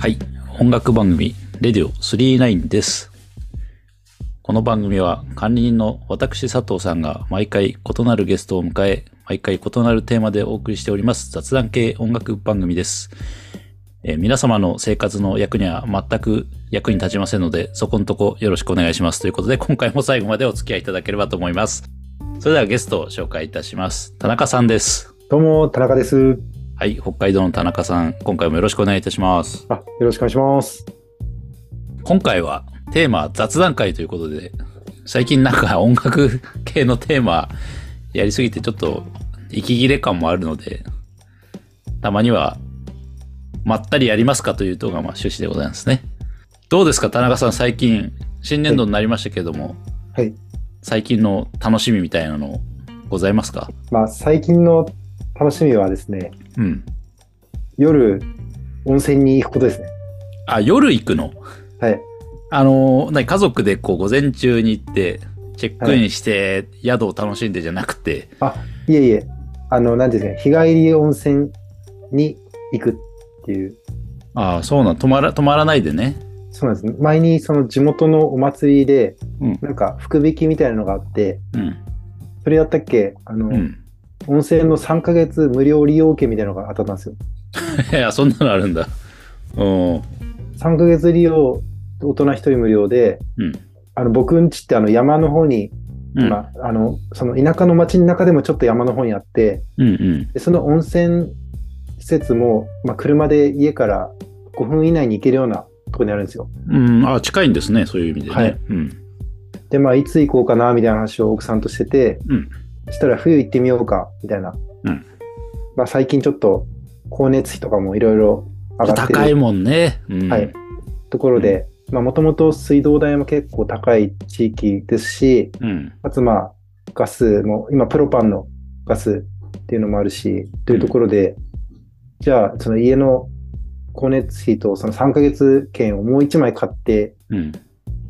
はい。音楽番組、レディオ39です。この番組は管理人の私佐藤さんが毎回異なるゲストを迎え、毎回異なるテーマでお送りしております雑談系音楽番組です。えー皆様の生活の役には全く役に立ちませんので、そこのとこよろしくお願いします。ということで、今回も最後までお付き合いいただければと思います。それではゲストを紹介いたします。田中さんです。どうも、田中です。はい。北海道の田中さん、今回もよろしくお願いいたします。あ、よろしくお願いします。今回はテーマ雑談会ということで、最近なんか音楽系のテーマやりすぎてちょっと息切れ感もあるので、たまにはまったりやりますかというとがまあ趣旨でございますね。どうですか田中さん最近新年度になりましたけども、はい。最近の楽しみみたいなのございますか？まあ、最近の楽しみはですね、うん。夜、温泉に行くことですね。あ、夜行くの？はい。あの、何家族でこう午前中に行って、チェックインして宿を楽しんでじゃなくて、あ、いえいえ、あの、なんていうんですかね、日帰り温泉に行くっていう、ああ、そうなん、止まら、止まらないでね。そうなんですね。前にその地元のお祭りで、うん。なんか福引きみたいなのがあって、うん。それやったっけ？あの、うん。温泉の3ヶ月無料利用券みたいなのが当たったんですよ。いや、そんなのあるんだ。うん。3ヶ月利用、大人1人無料で、うん。あの、僕ん家ってあの山の方にうん。まあ、あの、その田舎の町の中でもちょっと山の方にあって、うんうん。でその温泉施設も、まあ、車で家から5分以内に行けるようなところにあるんですよ。うん。あ、近いんですね。そういう意味でね。はいうん。で、まあ、いつ行こうかな、みたいな話を奥さんとしてて、うんそしたら冬行ってみようか、みたいな。うんまあ、最近ちょっと光熱費とかもいろいろ上がってる高いもんね。うん。はいところで、まあ、もともと水道代も結構高い地域ですし、うん。かつまあ、ガスも、今プロパンのガスっていうのもあるし、というところで、じゃあ、その家の光熱費とその3ヶ月券をもう1枚買って、うん。比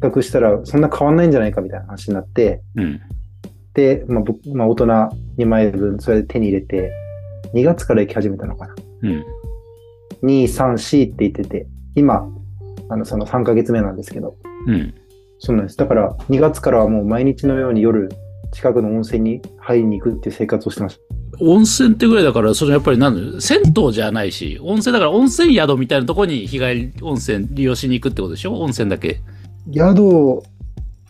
較したらそんな変わんないんじゃないかみたいな話になって、うん。で、まあ僕、まあ大人2枚分それで手に入れて、2月から行き始めたのかな。うん。2、3、4って言ってて、今、あの、その3ヶ月目なんですけど、うん。そうなんです。だから、2月からはもう毎日のように夜、近くの温泉に入りに行くっていう生活をしてました。温泉ってぐらいだから、それやっぱりなんだ銭湯じゃないし、温泉だから温泉宿みたいなところに日帰り温泉利用しに行くってことでしょ？温泉だけ。宿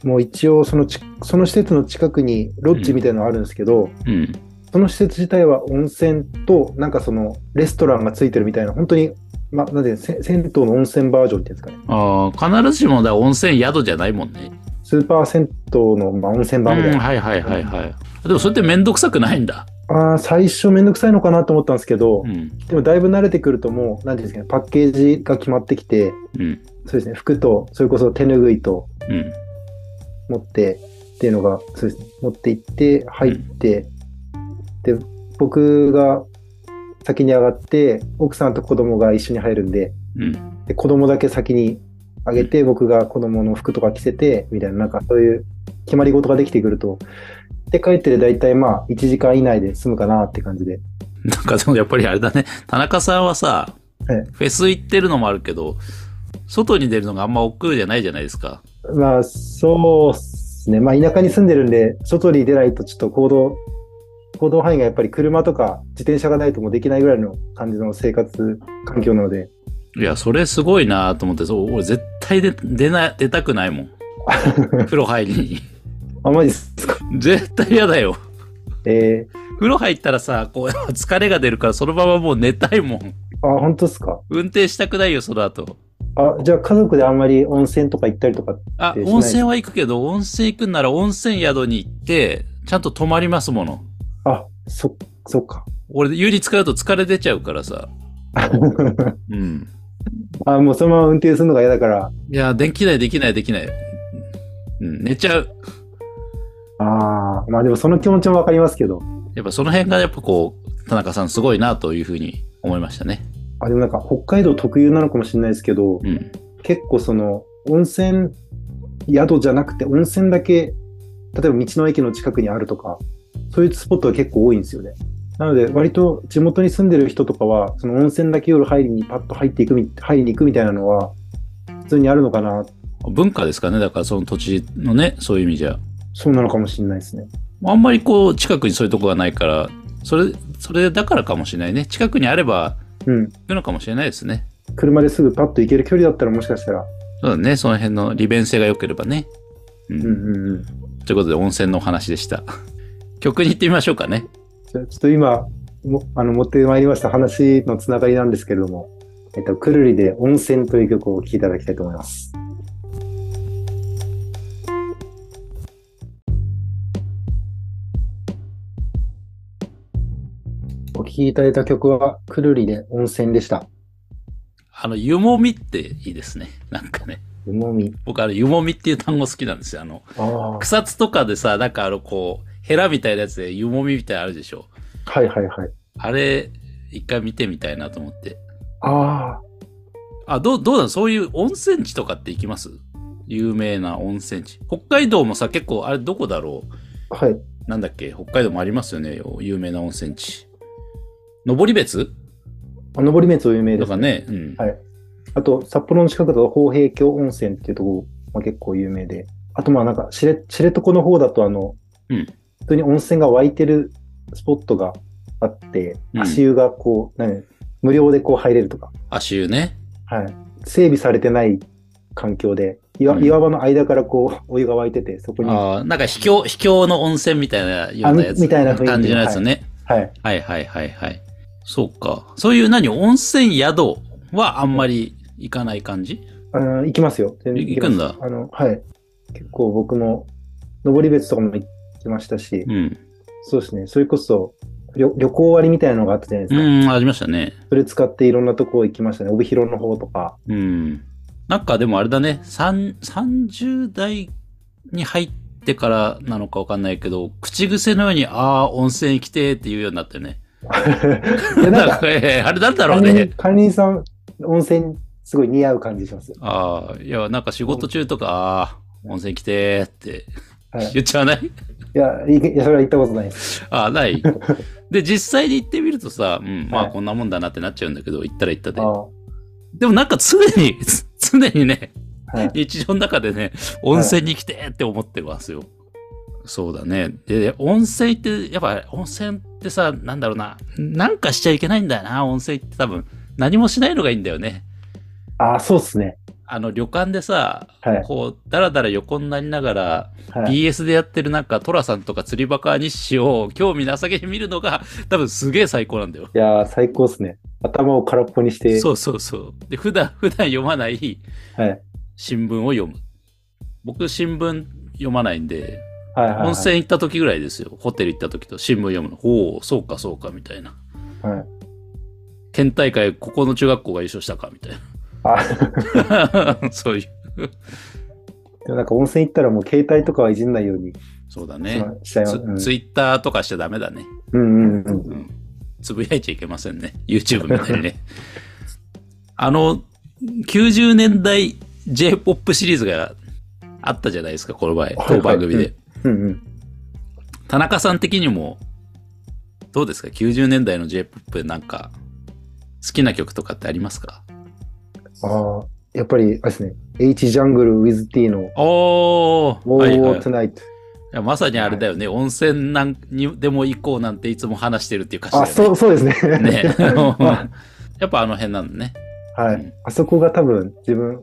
も一応そのち、その施設の近くにロッジみたいなのがあるんですけど、うん。その施設自体は温泉と、なんかその、レストランがついてるみたいな、本当に、ま、なんで、せ銭湯の温泉バージョンっていうんですかね。ああ、必ずしもだ温泉宿じゃないもんね。スーパー銭湯の、まあ、温泉うん、版みたいな。はいはいはいはい。でもそれってめんどくさくないんだ。ああ、最初めんどくさいのかなと思ったんですけど、うん。でもだいぶ慣れてくるともう、なんていうんですかね、パッケージが決まってきて、うん。そうですね、服と、それこそ手ぬぐいとうん。持ってっていうのが、そうですね、持って行って、入って、で、僕が先に上がって、奥さんと子供が一緒に入るんで、うん。で子供だけ先に上げて、僕が子供の服とか着せて、みたいな、なんかそういう決まり事ができてくると、で、帰ってで大体まあ、1時間以内で済むかなって感じで。なんかでもやっぱりあれだね。田中さんはさ、はいフェス行ってるのもあるけど、外に出るのがあんま億劫じゃないじゃないですか。まあ、そうですね。まあ、田舎に住んでるんで、外に出ないとちょっと行動、行動範囲がやっぱり車とか自転車がないともうできないぐらいの感じの生活環境なので、いや、それすごいなと思って、そう俺絶対出出な出たくないもん。風呂入りに。あ、マジっすか？絶対嫌だよ。え風呂入ったらさ、こう、疲れが出るからそのままもう寝たいもん。ー、あ、本当っすか？運転したくないよ、その後。あ、じゃあ家族であんまり温泉とか行ったりとか、あ、しない？温泉は行くけど、温泉行くんなら温泉宿に行って、ちゃんと泊まりますもの。あ、そ、そっか。俺、湯に使うと疲れ出ちゃうからさ。うん。あ、もうそのまま運転するのが嫌だから、いや、できない、できない、できない。うん、寝ちゃう。ああ、まあでもその気持ちもわかりますけど、やっぱその辺がやっぱこう、田中さんすごいなというふうに思いましたね。あ、でもなんか北海道特有なのかもしれないですけど、うん。結構その温泉宿じゃなくて温泉だけ、例えば道の駅の近くにあるとか、そういうスポットが結構多いんですよね。なので、割と地元に住んでる人とかは、その温泉だけ夜入りにパッと入っていくみ、入りに行くみたいなのは、普通にあるのかな。文化ですかね。だからその土地のね、そういう意味じゃ。そうなのかもしれないですね。あんまりこう、近くにそういうとこがないから、それ、それだからかもしれないね。近くにあれば、うん。行くのかもしれないですね。車ですぐパッと行ける距離だったらもしかしたら。そうだね。その辺の利便性が良ければね。うん。うんうんうん。ということで、温泉のお話でした。曲に行ってみましょうかね。じゃあちょっと今、もあの持ってまいりました話のつながりなんですけれども、えっと、くるりで温泉という曲をお聴きいただきたいと思います。聴きいただいた曲は、くるりで温泉でした。あの、湯もみっていいですね。なんかね。うもみ。僕、あの、湯もみっていう単語好きなんですよ。あの、ああ。草津とかでさ、なんかあの、こう、ヘラみたいなやつで湯もみみたいなのあるでしょ。はいはいはい。あれ、一回見てみたいなと思って。ああ。あ、どう、どうなのそういう温泉地とかって行きます？有名な温泉地。北海道もさ、結構、あれどこだろはい。うなんだっけ？北海道もありますよね。有名な温泉地。登別？あ登別有名ですとか。ね。うん。はいあと、札幌の近くだと、宝平峡温泉っていうところ、まあ、結構有名で。あと、まあなんか、知れ知床の方だと、あの、うん普通に温泉が湧いてるスポットがあって、うん足湯がこう、何無料でこう入れるとか、足湯ね。はい。整備されてない環境で、岩うん岩場の間からこう、お湯が湧いてて、そこに、はああ、なんか秘境、秘境の温泉みたいなようなやつ。あみみたいな雰囲気感じのやつね。い。はいはいはいはい。そうか。そういう何？温泉宿はあんまり行かない感じ？あの行きますよ。行くんだあの、はい。結構僕も、登別とかも行きましたし、うん。そうですね。それこそ旅、旅行割みたいなのがあったじゃないですか。うん、ありましたね。それ使っていろんなとこ行きましたね。帯広の方とか。うん。なんかでもあれだね、三30代に入ってからなのかわかんないけど、口癖のように、ああ、温泉行きてーって言うようになってね。いや、なんか、か、えーあれなんだろうね。管理人さん、温泉すごい似合う感じします。ああ、いや、なんか仕事中とか、ああ、温泉来てーってはい。言っちゃわない？いや、いいや、それは行ったことないです。ああ、ない。で、実際に行ってみるとさ、うん、まあはいこんなもんだなってなっちゃうんだけど、行ったら行ったで。あでもなんか常に、常にね、あはい。日常の中でね、温泉に来てって思ってますよ。そうだね。で、温泉って、やっぱ温泉ってさ、なんだろうな、なんかしちゃいけないんだよな、温泉って多分。何もしないのがいいんだよね。ああ、そうっすね。あの旅館でさ、はい。こう、だらだら横になりながら、はい。BS でやってるなんか、トラさんとか釣りバカ日誌を興味なさげに見るのが、多分すげえ最高なんだよ。いやー、最高っすね。頭を空っぽにして。そうそうそう。で、普段、普段読まないはい。新聞を読む。僕、新聞読まないんで、はいはい、はい。温泉行った時ぐらいですよ。ホテル行った時と新聞読むの。おお、そうかそうか、みたいな。はい。県大会、ここの中学校が優勝したか、みたいあ、な。そういう。でもなんか温泉行ったらもう携帯とかはいじんないようにそうだね。ツうんツイッターとかしちゃダメだね。うんうんうん。うん。つぶやいちゃいけませんね。YouTube みたいにね。あの、90年代 J-POP シリーズがあったじゃないですか、この前、はい当番組で。うんうん。田中さん的にも、どうですか ?90 年代の J-POP でなんか、好きな曲とかってありますか？ああ、やっぱり、あれですね。H ジャングル with T のおー、はいはい Tonight。いやまさにあれだよね、温泉なんにでも行こうなんていつも話してるっていう歌詞だあ。そう、そうですね。ね。はやっぱあの辺なんだね。うんはい。あそこが多分自分、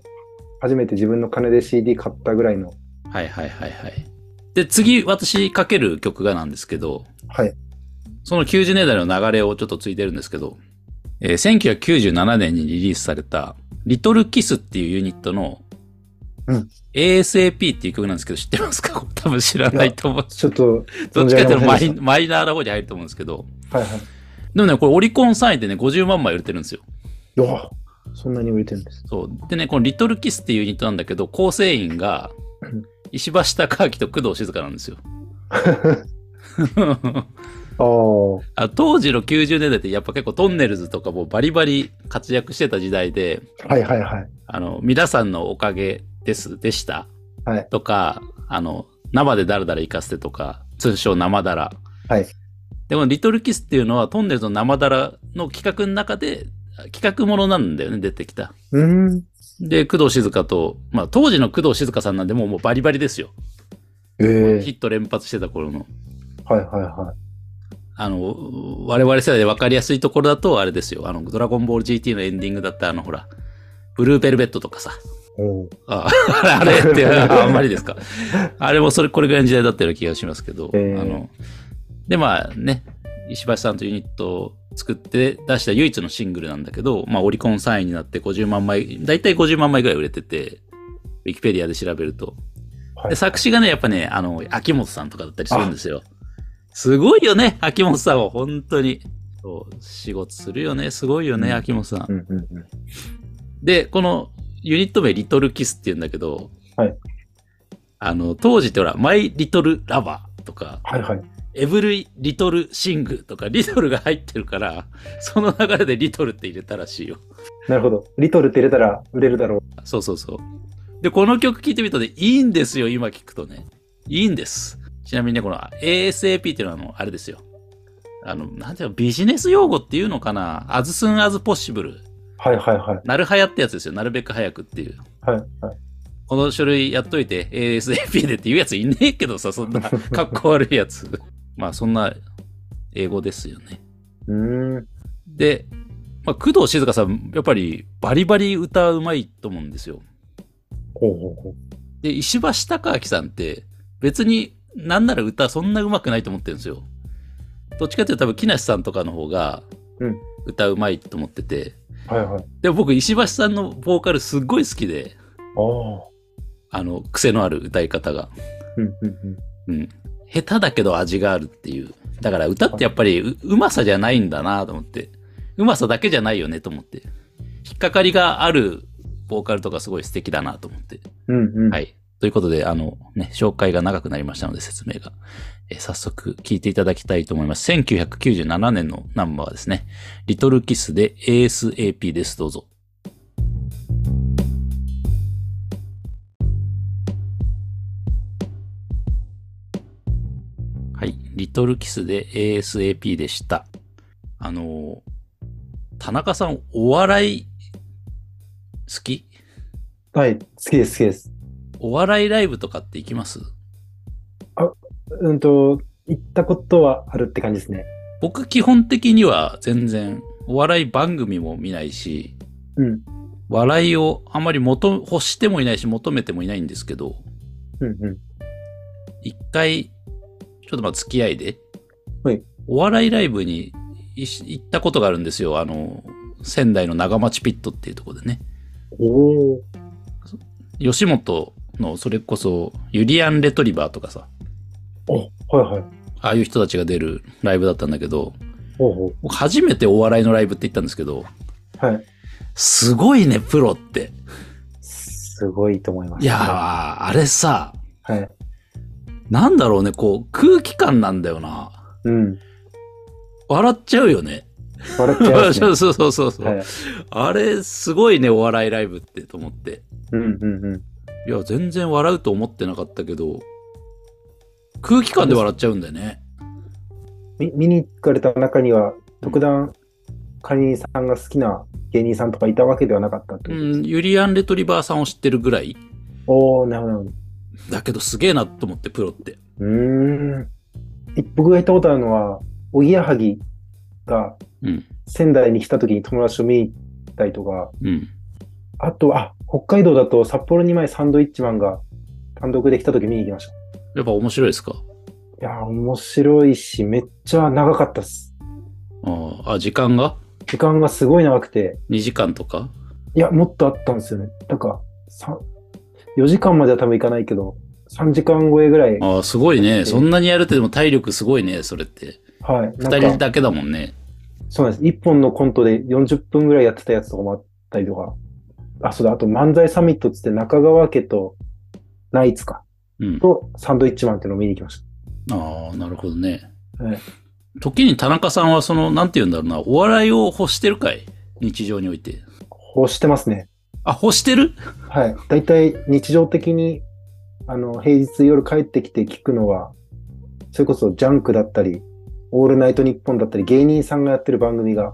初めて自分の金で CD 買ったぐらいの。はいはいはいはい。で、次私かける曲がなんですけど、はい。その90年代の流れをちょっとついてるんですけど、えー1997年にリリースされた、リトルキスっていうユニットの、うん ASAP っていう曲なんですけど、知ってますか？多分知らないと思う。ちょっと、どっちかっていうとマイマイナーな方に入ると思うんですけど、はいはい。でもね、これオリコン3位でね、50万枚売れてるんですよ。うわそんなに売れてるんです。そう。でね、このリトルキスっていうユニットなんだけど、構成員がうん、石橋貴明と工藤静香なんですよ。あ 当時の90年代ってやっぱ結構トンネルズとかもバリバリ活躍してた時代で、いはいはい。あの、皆さんのおかげです、でした。はいとか、あの、生でダラダラ行かせてとか、通称生ダラ。はいでも、リトルキスっていうのは、トンネルズの生だらの企画の中で、企画ものなんだよね、出てきた。うん。で、工藤静香と、まあ、当時の工藤静香さんなんでもうもうバリバリですよ。ええヒット連発してた頃の。はいはいはあの、我々世代で分かりやすいところだと、あれですよ。あの、ドラゴンボール GT のエンディングだった、あの、ほら、ブルーベルベットとかさ。ああれって、ああんまりですか？あれもそれ、これぐらいの時代だったような気がしますけど。えーあの、で、まあね、石橋さんとユニットを作って出した唯一のシングルなんだけど、まあオリコン3位になって50万枚、だいたい50万枚ぐらい売れてて、ウィキペディアで調べると。はいで、作詞がね、やっぱね、あの、秋元さんとかだったりするんですよ。すごいよね、秋元さんは、本当に。そう、仕事するよね、すごいよね、うん秋元さん。うんうんうん。で、このユニット名、リトルキスって言うんだけど、はいあの、当時ってほら、マイ・リトル・ラバーとか、はいはい。エブリ・リトル・シングとか、リトルが入ってるから、その流れでリトルって入れたらしいよ。なるほど。リトルって入れたら売れるだろそうそうそう。で、この曲聴いてみたらいいんですよ、今聞くとね。いいんです。ちなみにね、この ASAP っていうのは、あの、あれですよ。あの、なんていうの、ビジネス用語っていうのかな ?as soon as possible。う。はいはいはい。なるはやってやつですよ。なるべく早くっていう。はいはい。この書類やっといて ASAP でっていうやついねえけどさ、そんなかっこ悪いやつ。まあそんな英語ですよね。うーん。で、まあ、工藤静香さん、やっぱりバリバリ歌うまいと思うんですよ。ほうほうほう。で、石橋貴明さんって別になんなら歌そんな上手くないと思ってるんですよ。どっちかっていうと多分木梨さんとかの方がうん歌うまいと思ってて、はいはい。でも僕石橋さんのボーカルすっごい好きで、あの、癖のある歌い方が。うんうんうん。うん。下手だけど味があるっていう。だから歌ってやっぱりううまさじゃないんだなと思って。うまさだけじゃないよねと思って。引っかかりがあるボーカルとかすごい素敵だなと思って。うんうん。はい。ということで、あのね、紹介が長くなりましたので説明が。えー早速聞いていただきたいと思います。1997年のナンバーですね。リトルキスで ASAP です。どうぞ。リトルキスで ASAP でした。あのー田中さん、お笑い好き？はい。好きです好きです。お笑いライブとかって行きます？うんと、行ったことはあるって感じですね。僕基本的には全然お笑い番組も見ないし、うん。笑いをあまり求、欲してもいないし求めてもいないんですけど、うんうん。一回、ちょっとまあ付き合いで、はいお笑いライブにい行ったことがあるんですよ。あの、仙台の長町ピットっていうところでね。おお。吉本のそれこそユリアン・レトリバーとかさ、お、はいはい。ああいう人たちが出るライブだったんだけど、ほう初めてお笑いのライブって行ったんですけど、う。はい。すごいね、プロって。すごいと思います。いやー、あれさ、はい。なんだろうね、こう、空気感なんだよな。うん。笑っちゃうよね。笑っちゃいますね。そうそうそうそうはい。あれ、すごいね、お笑いライブってと思って。うんうんうん。いや、全然笑うと思ってなかったけど、空気感で笑っちゃうんだよね。み見に行かれた中には、特段、カニさんが好きな芸人さんとかいたわけではなかったってうことですん、ユリアン・レトリバーさんを知ってるぐらい。おー、なるほどなるほど。だけど、すげえなと思って、プロって。うーん。い僕が行ったことあるのは、おぎやはぎがうん、仙台に来た時に友達と見に行ったりとか、うん。あと、あ、北海道だと札幌に前サンドイッチマンが単独で来た時見に行きました。やっぱ面白いですか？いやー、面白いし、めっちゃ長かったっす。あーあ、時間が？時間がすごい長くて、2時間とか？いや、もっとあったんですよね。なんか、さ4時間までは多分いかないけど、3時間超えぐらい。ああ、すごいね。そんなにやるってでも体力すごいね、それって。はい。2なんか、人だけだもんね。そうなんです。1本のコントで40分ぐらいやってたやつとかもあったりとか。あ、そうだ。あと漫才サミットっつって中川家とナイツか。うん。とサンドイッチマンっていうのを見に行きましああ、なるほどね。た。はい。時に田中さんはその、なんて言うんだろうな、お笑いを欲してるかい？日常において。欲してますね。あ、欲してる？はい。だいたい日常的に、あの、平日夜帰ってきて聞くのは、それこそジャンクだったり、オールナイトニッポンだったり、芸人さんがやってる番組が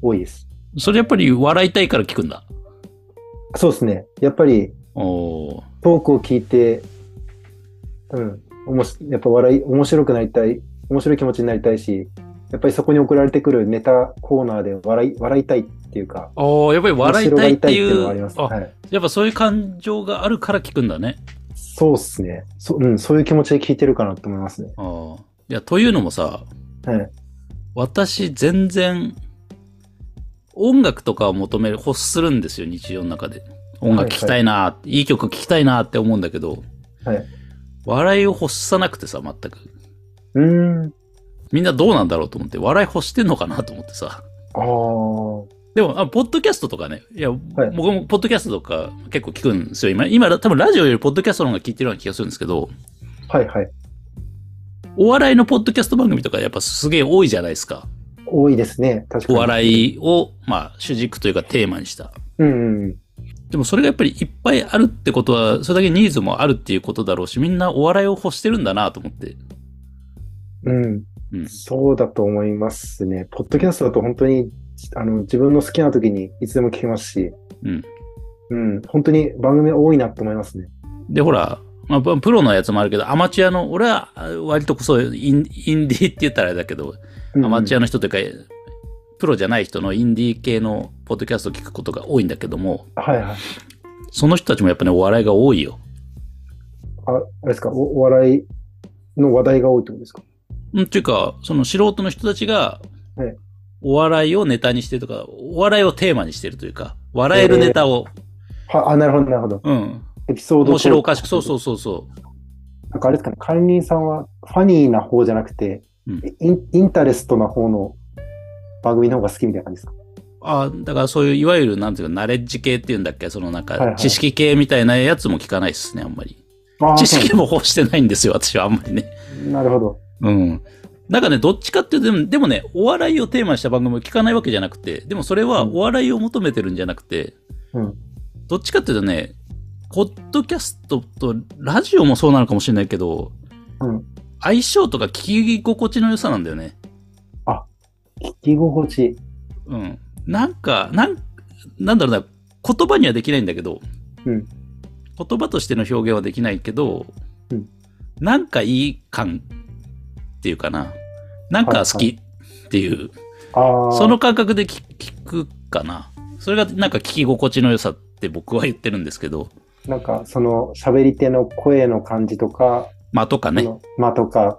多いです。それやっぱり笑いたいから聞くんだ？そうですね。やっぱりトークを聞いて、うん、おもしやっぱ笑い、面白くなりたい、面白い気持ちになりたいし、やっぱりそこに送られてくるネタコーナーで笑い、笑いたいっていうか、おーやっぱり笑いたいっていうあります。あはい。やっぱそういう感情があるから聞くんだね。そうっすね。そ,、うん、そういう気持ちで聞いてるかなと思いますね。あーいや、というのもさ、はい。私全然音楽とかを求める、欲するんですよ、日常の中で。音楽聴きたいな、いい、曲聴きたいなって思うんだけど、はい。笑いを欲さなくてさ、全く。うーん。みんなどうなんだろうと思って、笑い欲してんのかなと思ってさ。ああ。でも、あポッドキャストとかね、いや、はい僕もポッドキャストとか結構聞くんですよ。今、今、多分ラジオよりポッドキャストの方が聞いてるような気がするんですけど、はいはい。お笑いのポッドキャスト番組とかやっぱすげえ多いじゃないですか。多いですね。確かおに。笑いを、まあ、主軸というかテーマにした。うんうんうん。でもそれがやっぱりいっぱいあるってことは、それだけニーズもあるっていうことだろうし、みんなお笑いを欲してるんだなと思って。うん。うん。そうだと思いますね。ポッドキャストだと本当に、あの、自分の好きな時にいつでも聞けますし、うん。うん。本当に番組多いなと思いますね。で、ほら、まあ、プロのやつもあるけど、アマチュアの、俺は割とそういうインインディーって言ったらあれだけど、アマチュアア。の人というか、プロじゃない人のインディー系のポッドキャストを聞くことが多いんだけども、はいはい。その人たちもやっぱね、お笑いが多いよ。あ、あれですか、おお笑いの話題が多いってことですか？うん、っていうか、その素人の人たちがはい、お笑いをネタにしてるとか、お笑いをテーマにしてるというか、笑えるネタを、は、あ、なるほど、なるほど。うん、エピソード。面白おかしく、そうそううそうそなんかあれですかね、管理人さんはファニーな方じゃなくて、うんインインタレストな方の番組の方が好きみたいな感じですか？う。あだからそういう、いわゆる、なんていうか、ナレッジ系っていうんだっけ、そのなんか、知識系みたいなやつも聞かないですね、あんまり。知識も欲してないんですよ、私はあんまりね。なるほど。うん。なんかね、どっちかっていうと、でもでもね、お笑いをテーマにした番組を聞かないわけじゃなくて、でもそれはうんお笑いを求めてるんじゃなくて、うん。どっちかっていうとね、ポッドキャストとラジオもそうなのかもしれないけど、うん。相性とか聞き心地の良さなんだよね。聞き心地。うん。なんか、なん、なんだろうな、言葉にはできないんだけど、うん。言葉としての表現はできないけど、うんなんかいい感っていうかな。なんか好きっていう、ああ。その感覚で聞聞くかな。それがなんか聞き心地の良さって僕は言ってるんですけど、なんか、その喋り手の声の感じとか、まあとかね、間とか、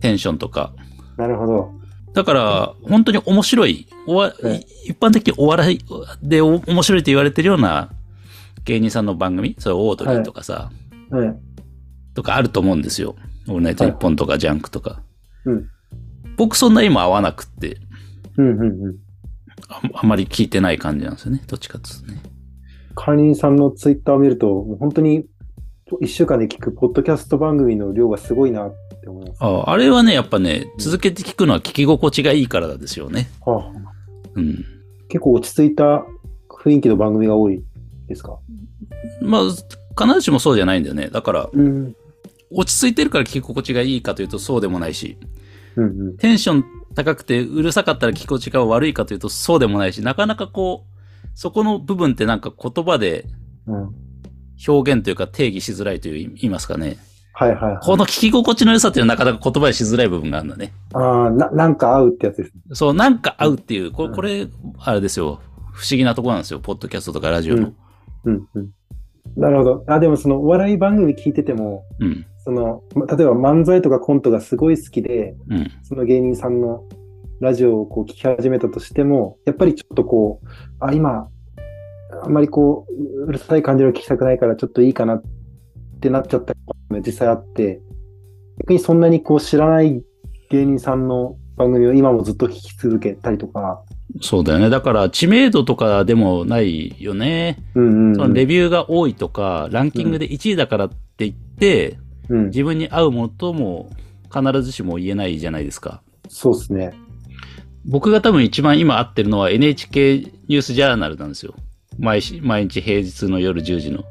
テンションとか。なるほど。だから、本当に面白い、おわうん一般的にお笑いでお面白いと言われてるような芸人さんの番組、それオードリーとかさ、はい。とかあると思うんですよ。オールナイトニッポンとかジャンクとか。うん。僕そんな今合わなくって、うんうんうん。ああまり聞いてない感じなんですよね。どっちかっていうとね。管理人さんのツイッターを見ると、もう本当に一週間で聞くポッドキャスト番組の量がすごいなって思います。ああれはね、やっぱね、続けて聞くのは聞き心地がいいからですよね。はあ、うん。結構落ち着いた雰囲気の番組が多いですか？まあ、必ずしもそうじゃないんだよね。だから、うん。落ち着いてるから聞き心地がいいかというとそうでもないし、うんうん。テンション高くてうるさかったら聞き心地が悪いかというとそうでもないし、なかなかこう、そこの部分ってなんか言葉でうん。表現というか定義しづらいという言いますかね。はいはい、はい。この聞き心地の良さっていうのはなかなか言葉にしづらい部分があるんだね。ああ、な、なんか合うってやつですね。そう、なんか合うっていう、これ、うんこれ、あれですよ。不思議なところなんですよ。ポッドキャストとかラジオの。うんうん。なるほど。あ、でもそのお笑い番組聞いてても、うん。その、ま例えば漫才とかコントがすごい好きで、うん。その芸人さんのラジオをこう聞き始めたとしても、やっぱりちょっとこう、あ、今、あんまりこう、うるさい感じの聞きたくないからちょっといいかなってなっちゃったことも実際あって、逆にそんなにこう知らない芸人さんの番組を今もずっと聞き続けたりとか、そうだよね。だから、知名度とかでもないよね。うんうん、うん。そのレビューが多いとか、ランキングで1位だからって言って、うん、自分に合うものとも必ずしも言えないじゃないですか。そうですね。僕が多分一番今合ってるのは NHK ニュースジャーナルなんですよ。毎し毎日平日の夜10時の。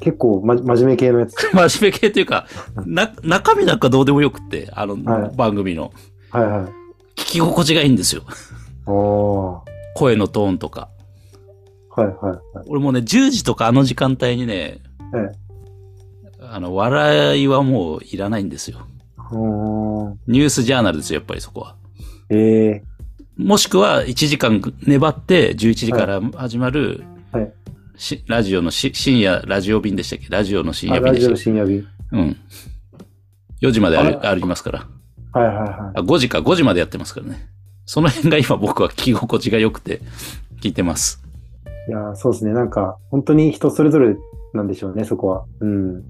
結構、ま、真面目系のやつ。真面目系というか、な、中身なんかどうでもよくって、あの、はい番組の。はいはい。聞き心地がいいんですよ。声のトーンとか。いはいはい。俺もね、10時とかあの時間帯にね、えあの、笑いはもういらないんですよ。ニュースジャーナルですよ、やっぱりそこは。ええもしくは1時間粘って11時から始まる、はいしラジオのし深夜ラジオ便でしたっけ？ラジオの深夜便でしたっ深夜日。けうん。4時までありますから。はいはいはあ、5時か、5時までやってますからね。その辺が今僕は聞き心地が良くて聞いてます。い。いやー、そうですね。なんか、本当に人それぞれなんでしょうね、そこは。うん。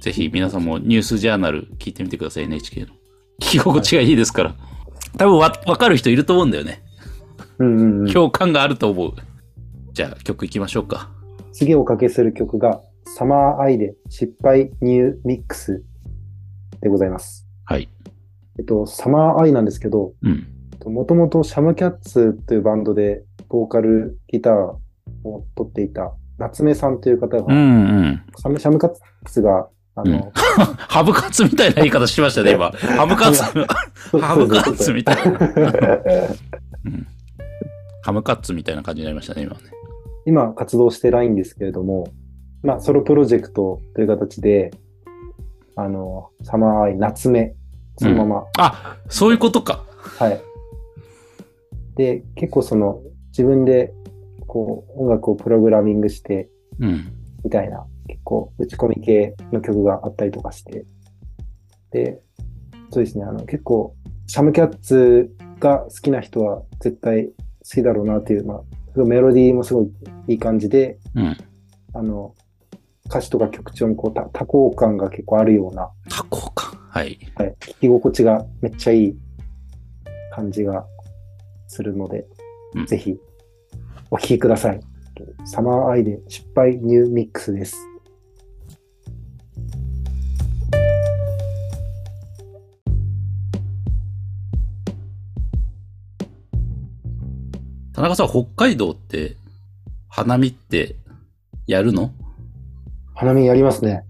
ぜひ皆さんもニュースジャーナル聞いてみてください、NHK の。聞き心地がいいですから。多分わ、わかる人いると思うんだよね。うんうんうん。共感があると思う。じゃあ曲いきましょうか。次おかけする曲が、サマーアイで失敗ニューミックスでございます。はい。えっと、サマーアイなんですけど、うん。もともとシャムキャッツというバンドで、ボーカル、ギターを取っていた、夏目さんという方が、うんうん。シャムシャムキャッツが、あの、ハブカツみたいな言い方しましたね、今。ハブカツ、ハブカツみたいな。うん。ハムカツみたいな感じになりましたね、今ね。今活動してないんですけれども、まあ、ソロプロジェクトという形で、あの、サマーアイ、夏目、そのまま、あ、そういうことか。はい。で、結構その、自分で、こう、音楽をプログラミングして、うん。みたいな、結構、打ち込み系の曲があったりとかして、で、そうですね、あの、結構、シャムキャッツが好きな人は絶対好きだろうなっていう、まあ、すごいメロディーもすごいいい感じで、うん。あの、歌詞とか曲調もこう多多幸感が結構あるような、タコか。はい。はい、聞き心地がめっちゃいい感じがするので、うんぜひお聴きください。サマーアイで失敗ニューミックスです。田中さん、北海道って、花見ってやるの？花見やりますね。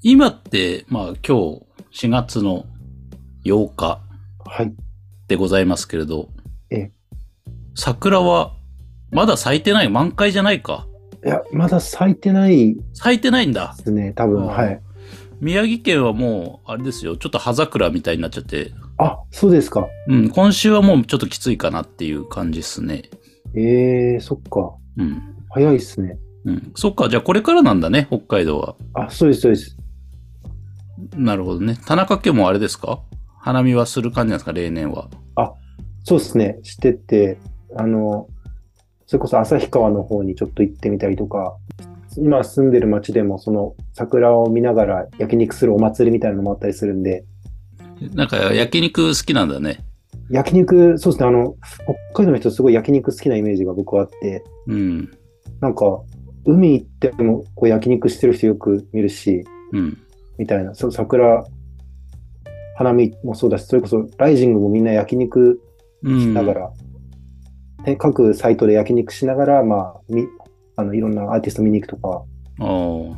今って、まあ今日4月の8日はい。でございますけれど、ええ桜はまだ咲いてない満開じゃないか？いや、まだ咲いてないで咲いてないんだ。すね、多分。うんはい。宮城県はもう、あれですよ、ちょっと葉桜みたいになっちゃって、あ、そうですか。うん、今週はもうちょっときついかなっていう感じですね。ええー、そっか。うん。早いっすね。うん。そっか、じゃあこれからなんだね、北海道は。あ、そうです、そうです。なるほどね。田中家もあれですか？花見はする感じなんですか、例年は。そうですね。してて、あの、それこそ旭川の方にちょっと行ってみたりとか、今住んでる町でもその桜を見ながら焼肉するお祭りみたいなのもあったりするんで、なんか焼肉好きなんだね。焼肉、そうですね、あの、北海道の人すごい焼肉好きなイメージが僕はあって、うん。なんか、海行ってもこう焼肉してる人よく見るし、うん。みたいな、そう桜、花見もそうだし、それこそライジングもみんな焼肉うん。しながら、ね各サイトで焼肉しながら、まあ、みあのいろんなアーティスト見に行くとか、ああ、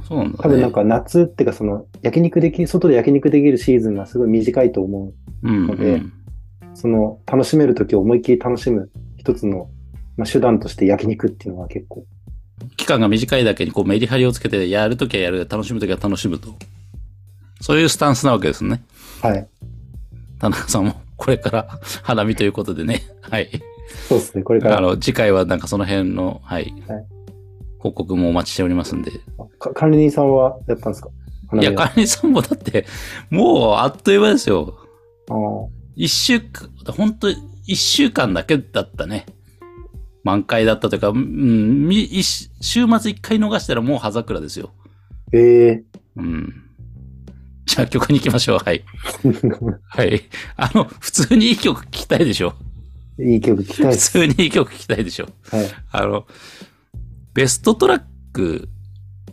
そうなんだ、ね。多分なんか夏っていうか、その焼肉でき、外で焼肉できるシーズンがすごい短いと思うん、のでうん。う。その楽しめるときを思いっきり楽しむ一つの、まあ、手段として焼肉っていうのは結構、期間が短いだけにこうメリハリをつけて、やるときはやる、楽しむときは楽しむと。そういうスタンスなわけですね。はい。田中さんもこれから 花見ということでね。はい。そうですね、これから。あの、次回はなんかその辺の、はい。はい報告もお待ちしておりますんで。か管理人さんはやったんですか？花いや、管理さんもだって、もうあっという間ですよ。一週間、本当一週間だけだったね。満開だったというか、うん、週末一回逃したらもう葉桜ですよ。ええうん。じゃあ曲に行きましょう。はい。ー。はい。あの、普通にいい曲聴きたいでしょ？いい曲聴きたい普。通にいい曲聴きたいでしょ？はい。あの、ベストトラック、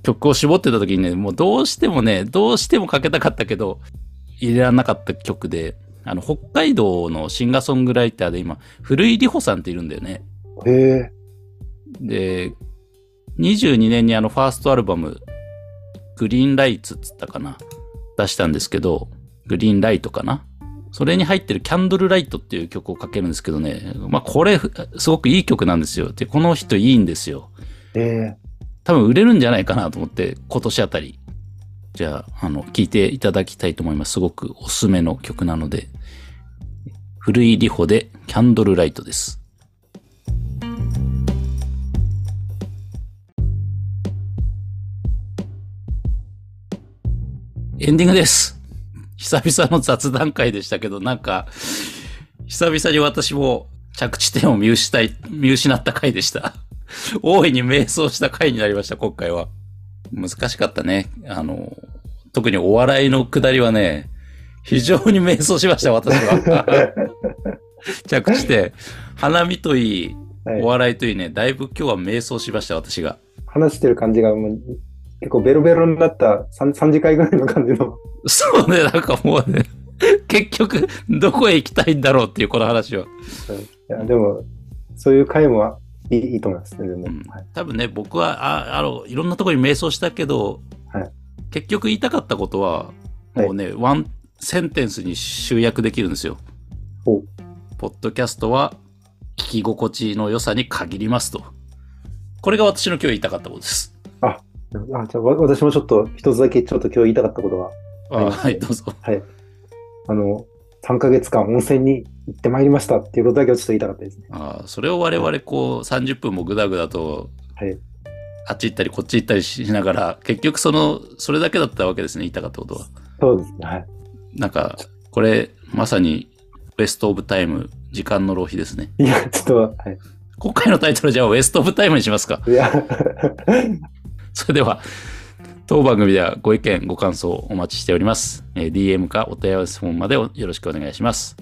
曲を絞ってた時にね、もうどうしてもね、どうしてもかけたかったけど、入れられなかった曲で、あの、北海道のシンガーソングライターで今、古井里穂さんっているんだよね。へえ。で、22年にあの、ファーストアルバム、グリーンライツっつったかな出したんですけど、グリーンライトかなそれに入ってるキャンドルライトっていう曲をかけるんですけどね。まあこれ、すごくいい曲なんですよ。で、この人いいんですよ。え多分売れるんじゃないかなと思って、今年あたり。じゃあ、あの、聴いていただきたいと思います。すごくおすすめの曲なので。古いリホでキャンドルライトです。エンディングです。久々の雑談会でしたけど、なんか、久々に私も着地点を見失い、見失った回でした。大いに迷走した回になりました、今回は。難しかったね。あの、特にお笑いのくだりはね、非常に迷走しました、私は。着地点。花見といいお笑いといいね、だいぶ今日は迷走しました、私が。話してる感じがもう結構ベロベロになった 3, 3次会ぐらいの感じの。そうね、なんかもうね、結局、どこへ行きたいんだろうっていう、この話は。いやでも、そういう回もいいいいと思いますね。うんはい多分ね、僕は、あ、あの、いろんなところに瞑想したけど、はい結局言いたかったことは、はいもうね、ワンセンテンスに集約できるんですよ。おポッドキャストは、聞き心地の良さに限りますと。これが私の今日言いたかったことです。あ、じゃあわ私もちょっと一つだけちょっと今日言いたかったことが、はいあはい、どうぞ。はい。あの、3ヶ月間温泉に行ってまいりましたっていうことだけをちょっと言いたかったですね。あそれを我々こう30分もぐだぐだと、はいあっち行ったりこっち行ったりしながら、結局その、それだけだったわけですね、言いたかったことは。そうですね。はい。なんか、これ、まさに、ウエストオブタイム、時間の浪費ですね。いや、ちょっと、はい。今回のタイトルじゃあ、ウエストオブタイムにしますか。いや、それでは、当番組ではご意見、ご感想お待ちしております。DM かお問い合わせフォームまでよろしくお願いします。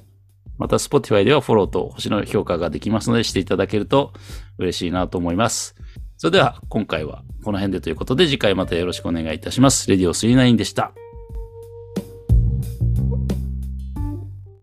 また、Spotify ではフォローと星の評価ができますので、していただけると嬉しいなと思います。それでは、今回はこの辺でということで、次回またよろしくお願いいたします。レディオ39でした。